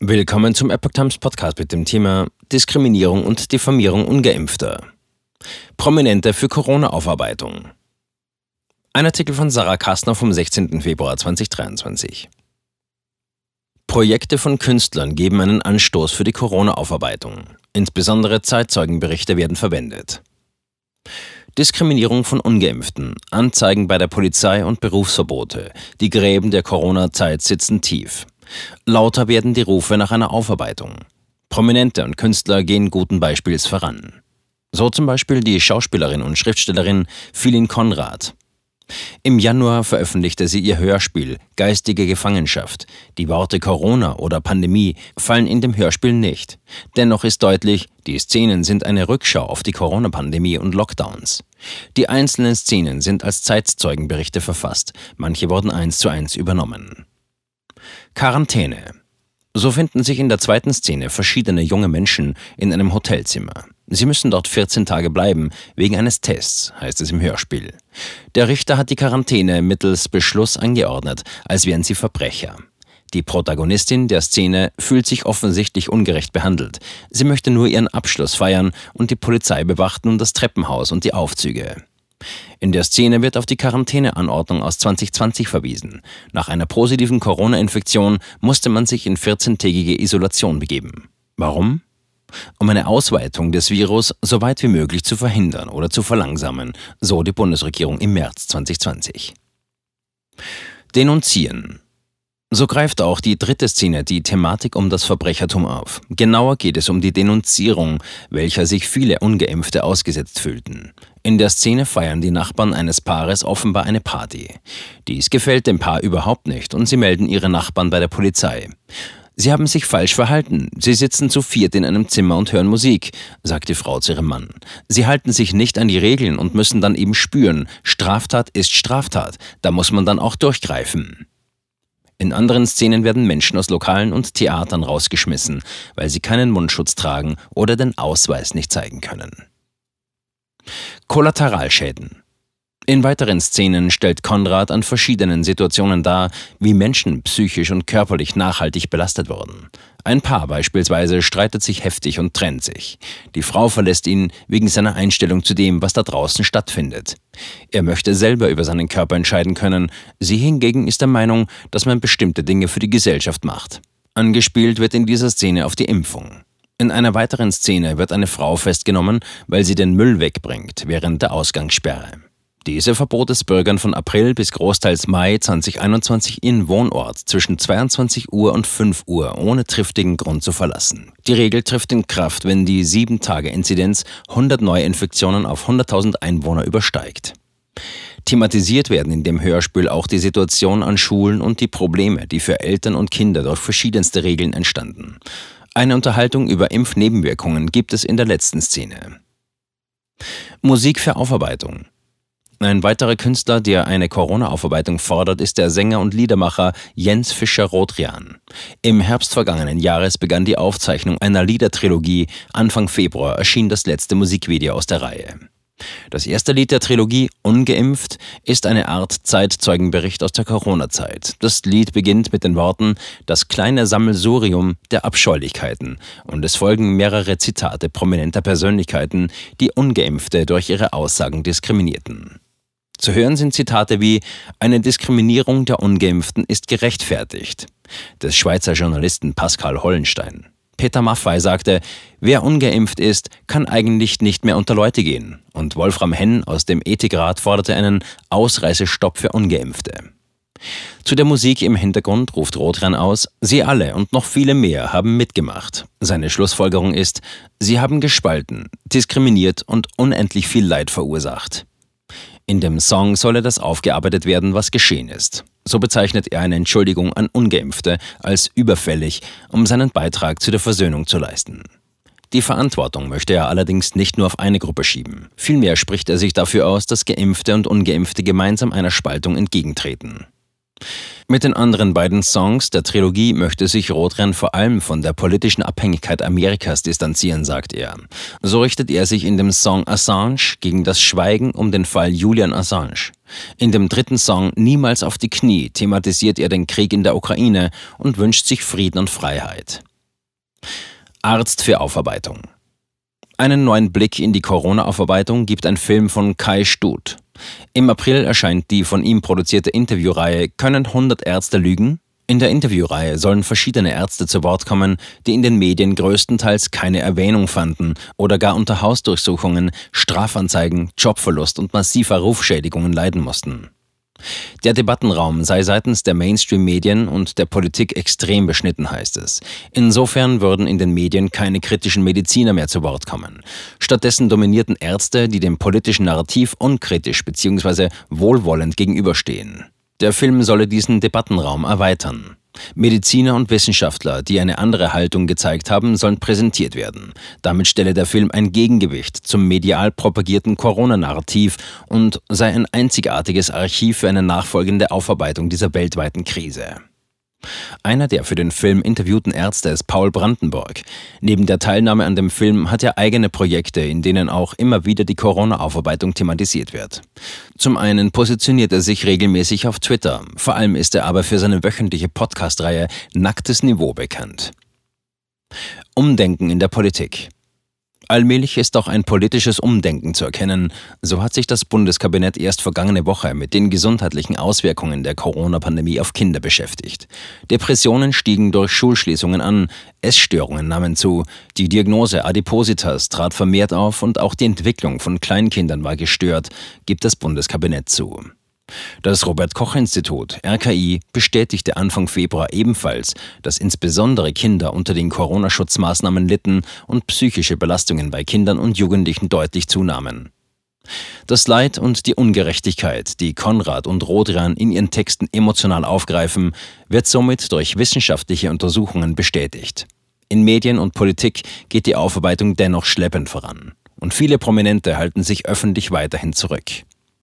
Willkommen zum Epoch Times Podcast mit dem Thema Diskriminierung und Diffamierung ungeimpfter. Prominente für Corona-Aufarbeitung. Ein Artikel von Sarah Kastner vom 16. Februar 2023. Projekte von Künstlern geben einen Anstoß für die Corona-Aufarbeitung. Insbesondere Zeitzeugenberichte werden verwendet. Diskriminierung von ungeimpften, Anzeigen bei der Polizei und Berufsverbote. Die Gräben der Corona-Zeit sitzen tief. Lauter werden die Rufe nach einer Aufarbeitung. Prominente und Künstler gehen guten Beispiels voran. So zum Beispiel die Schauspielerin und Schriftstellerin Philin Konrad. Im Januar veröffentlichte sie ihr Hörspiel Geistige Gefangenschaft. Die Worte Corona oder Pandemie fallen in dem Hörspiel nicht. Dennoch ist deutlich, die Szenen sind eine Rückschau auf die Corona-Pandemie und Lockdowns. Die einzelnen Szenen sind als Zeitzeugenberichte verfasst, manche wurden eins zu eins übernommen. Quarantäne. So finden sich in der zweiten Szene verschiedene junge Menschen in einem Hotelzimmer. Sie müssen dort 14 Tage bleiben, wegen eines Tests, heißt es im Hörspiel. Der Richter hat die Quarantäne mittels Beschluss angeordnet, als wären sie Verbrecher. Die Protagonistin der Szene fühlt sich offensichtlich ungerecht behandelt. Sie möchte nur ihren Abschluss feiern und die Polizei bewacht nun das Treppenhaus und die Aufzüge. In der Szene wird auf die Quarantäneanordnung aus 2020 verwiesen. Nach einer positiven Corona-Infektion musste man sich in 14-tägige Isolation begeben. Warum? Um eine Ausweitung des Virus so weit wie möglich zu verhindern oder zu verlangsamen, so die Bundesregierung im März 2020. Denunzieren. So greift auch die dritte Szene die Thematik um das Verbrechertum auf. Genauer geht es um die Denunzierung, welcher sich viele ungeimpfte ausgesetzt fühlten. In der Szene feiern die Nachbarn eines Paares offenbar eine Party. Dies gefällt dem Paar überhaupt nicht und sie melden ihre Nachbarn bei der Polizei. Sie haben sich falsch verhalten. Sie sitzen zu viert in einem Zimmer und hören Musik, sagt die Frau zu ihrem Mann. Sie halten sich nicht an die Regeln und müssen dann eben spüren, Straftat ist Straftat, da muss man dann auch durchgreifen. In anderen Szenen werden Menschen aus Lokalen und Theatern rausgeschmissen, weil sie keinen Mundschutz tragen oder den Ausweis nicht zeigen können. Kollateralschäden. In weiteren Szenen stellt Konrad an verschiedenen Situationen dar, wie Menschen psychisch und körperlich nachhaltig belastet wurden. Ein Paar beispielsweise streitet sich heftig und trennt sich. Die Frau verlässt ihn wegen seiner Einstellung zu dem, was da draußen stattfindet. Er möchte selber über seinen Körper entscheiden können, sie hingegen ist der Meinung, dass man bestimmte Dinge für die Gesellschaft macht. Angespielt wird in dieser Szene auf die Impfung. In einer weiteren Szene wird eine Frau festgenommen, weil sie den Müll wegbringt während der Ausgangssperre. Diese verbot es Bürgern von April bis großteils Mai 2021 in Wohnort zwischen 22 Uhr und 5 Uhr ohne triftigen Grund zu verlassen. Die Regel trifft in Kraft, wenn die 7-Tage-Inzidenz 100 Neuinfektionen auf 100.000 Einwohner übersteigt. Thematisiert werden in dem Hörspiel auch die Situation an Schulen und die Probleme, die für Eltern und Kinder durch verschiedenste Regeln entstanden. Eine Unterhaltung über Impfnebenwirkungen gibt es in der letzten Szene. Musik für Aufarbeitung. Ein weiterer Künstler, der eine Corona-Aufarbeitung fordert, ist der Sänger und Liedermacher Jens Fischer-Rothrian. Im Herbst vergangenen Jahres begann die Aufzeichnung einer Liedertrilogie. Anfang Februar erschien das letzte Musikvideo aus der Reihe. Das erste Lied der Trilogie, Ungeimpft, ist eine Art Zeitzeugenbericht aus der Corona-Zeit. Das Lied beginnt mit den Worten Das kleine Sammelsurium der Abscheulichkeiten und es folgen mehrere Zitate prominenter Persönlichkeiten, die Ungeimpfte durch ihre Aussagen diskriminierten. Zu hören sind Zitate wie Eine Diskriminierung der Ungeimpften ist gerechtfertigt des Schweizer Journalisten Pascal Hollenstein. Peter Maffei sagte, wer ungeimpft ist, kann eigentlich nicht mehr unter Leute gehen. Und Wolfram Henn aus dem Ethikrat forderte einen Ausreisestopp für Ungeimpfte. Zu der Musik im Hintergrund ruft Rothran aus, Sie alle und noch viele mehr haben mitgemacht. Seine Schlussfolgerung ist, Sie haben gespalten, diskriminiert und unendlich viel Leid verursacht. In dem Song solle das aufgearbeitet werden, was geschehen ist. So bezeichnet er eine Entschuldigung an ungeimpfte als überfällig, um seinen Beitrag zu der Versöhnung zu leisten. Die Verantwortung möchte er allerdings nicht nur auf eine Gruppe schieben. Vielmehr spricht er sich dafür aus, dass Geimpfte und Ungeimpfte gemeinsam einer Spaltung entgegentreten. Mit den anderen beiden Songs der Trilogie möchte sich Rothran vor allem von der politischen Abhängigkeit Amerikas distanzieren, sagt er. So richtet er sich in dem Song Assange gegen das Schweigen um den Fall Julian Assange. In dem dritten Song Niemals auf die Knie thematisiert er den Krieg in der Ukraine und wünscht sich Frieden und Freiheit. Arzt für Aufarbeitung. Einen neuen Blick in die Corona-Aufarbeitung gibt ein Film von Kai Stut. Im April erscheint die von ihm produzierte Interviewreihe Können 100 Ärzte lügen? In der Interviewreihe sollen verschiedene Ärzte zu Wort kommen, die in den Medien größtenteils keine Erwähnung fanden oder gar unter Hausdurchsuchungen, Strafanzeigen, Jobverlust und massiver Rufschädigungen leiden mussten. Der Debattenraum sei seitens der Mainstream-Medien und der Politik extrem beschnitten, heißt es. Insofern würden in den Medien keine kritischen Mediziner mehr zu Wort kommen. Stattdessen dominierten Ärzte, die dem politischen Narrativ unkritisch bzw. wohlwollend gegenüberstehen. Der Film solle diesen Debattenraum erweitern. Mediziner und Wissenschaftler, die eine andere Haltung gezeigt haben, sollen präsentiert werden. Damit stelle der Film ein Gegengewicht zum medial propagierten Corona-Narrativ und sei ein einzigartiges Archiv für eine nachfolgende Aufarbeitung dieser weltweiten Krise. Einer der für den Film interviewten Ärzte ist Paul Brandenburg. Neben der Teilnahme an dem Film hat er eigene Projekte, in denen auch immer wieder die Corona-Aufarbeitung thematisiert wird. Zum einen positioniert er sich regelmäßig auf Twitter, vor allem ist er aber für seine wöchentliche Podcast-Reihe Nacktes Niveau bekannt. Umdenken in der Politik. Allmählich ist auch ein politisches Umdenken zu erkennen. So hat sich das Bundeskabinett erst vergangene Woche mit den gesundheitlichen Auswirkungen der Corona-Pandemie auf Kinder beschäftigt. Depressionen stiegen durch Schulschließungen an, Essstörungen nahmen zu, die Diagnose Adipositas trat vermehrt auf und auch die Entwicklung von Kleinkindern war gestört, gibt das Bundeskabinett zu. Das Robert Koch Institut RKI bestätigte Anfang Februar ebenfalls, dass insbesondere Kinder unter den Corona-Schutzmaßnahmen litten und psychische Belastungen bei Kindern und Jugendlichen deutlich zunahmen. Das Leid und die Ungerechtigkeit, die Konrad und Rodrian in ihren Texten emotional aufgreifen, wird somit durch wissenschaftliche Untersuchungen bestätigt. In Medien und Politik geht die Aufarbeitung dennoch schleppend voran. Und viele Prominente halten sich öffentlich weiterhin zurück.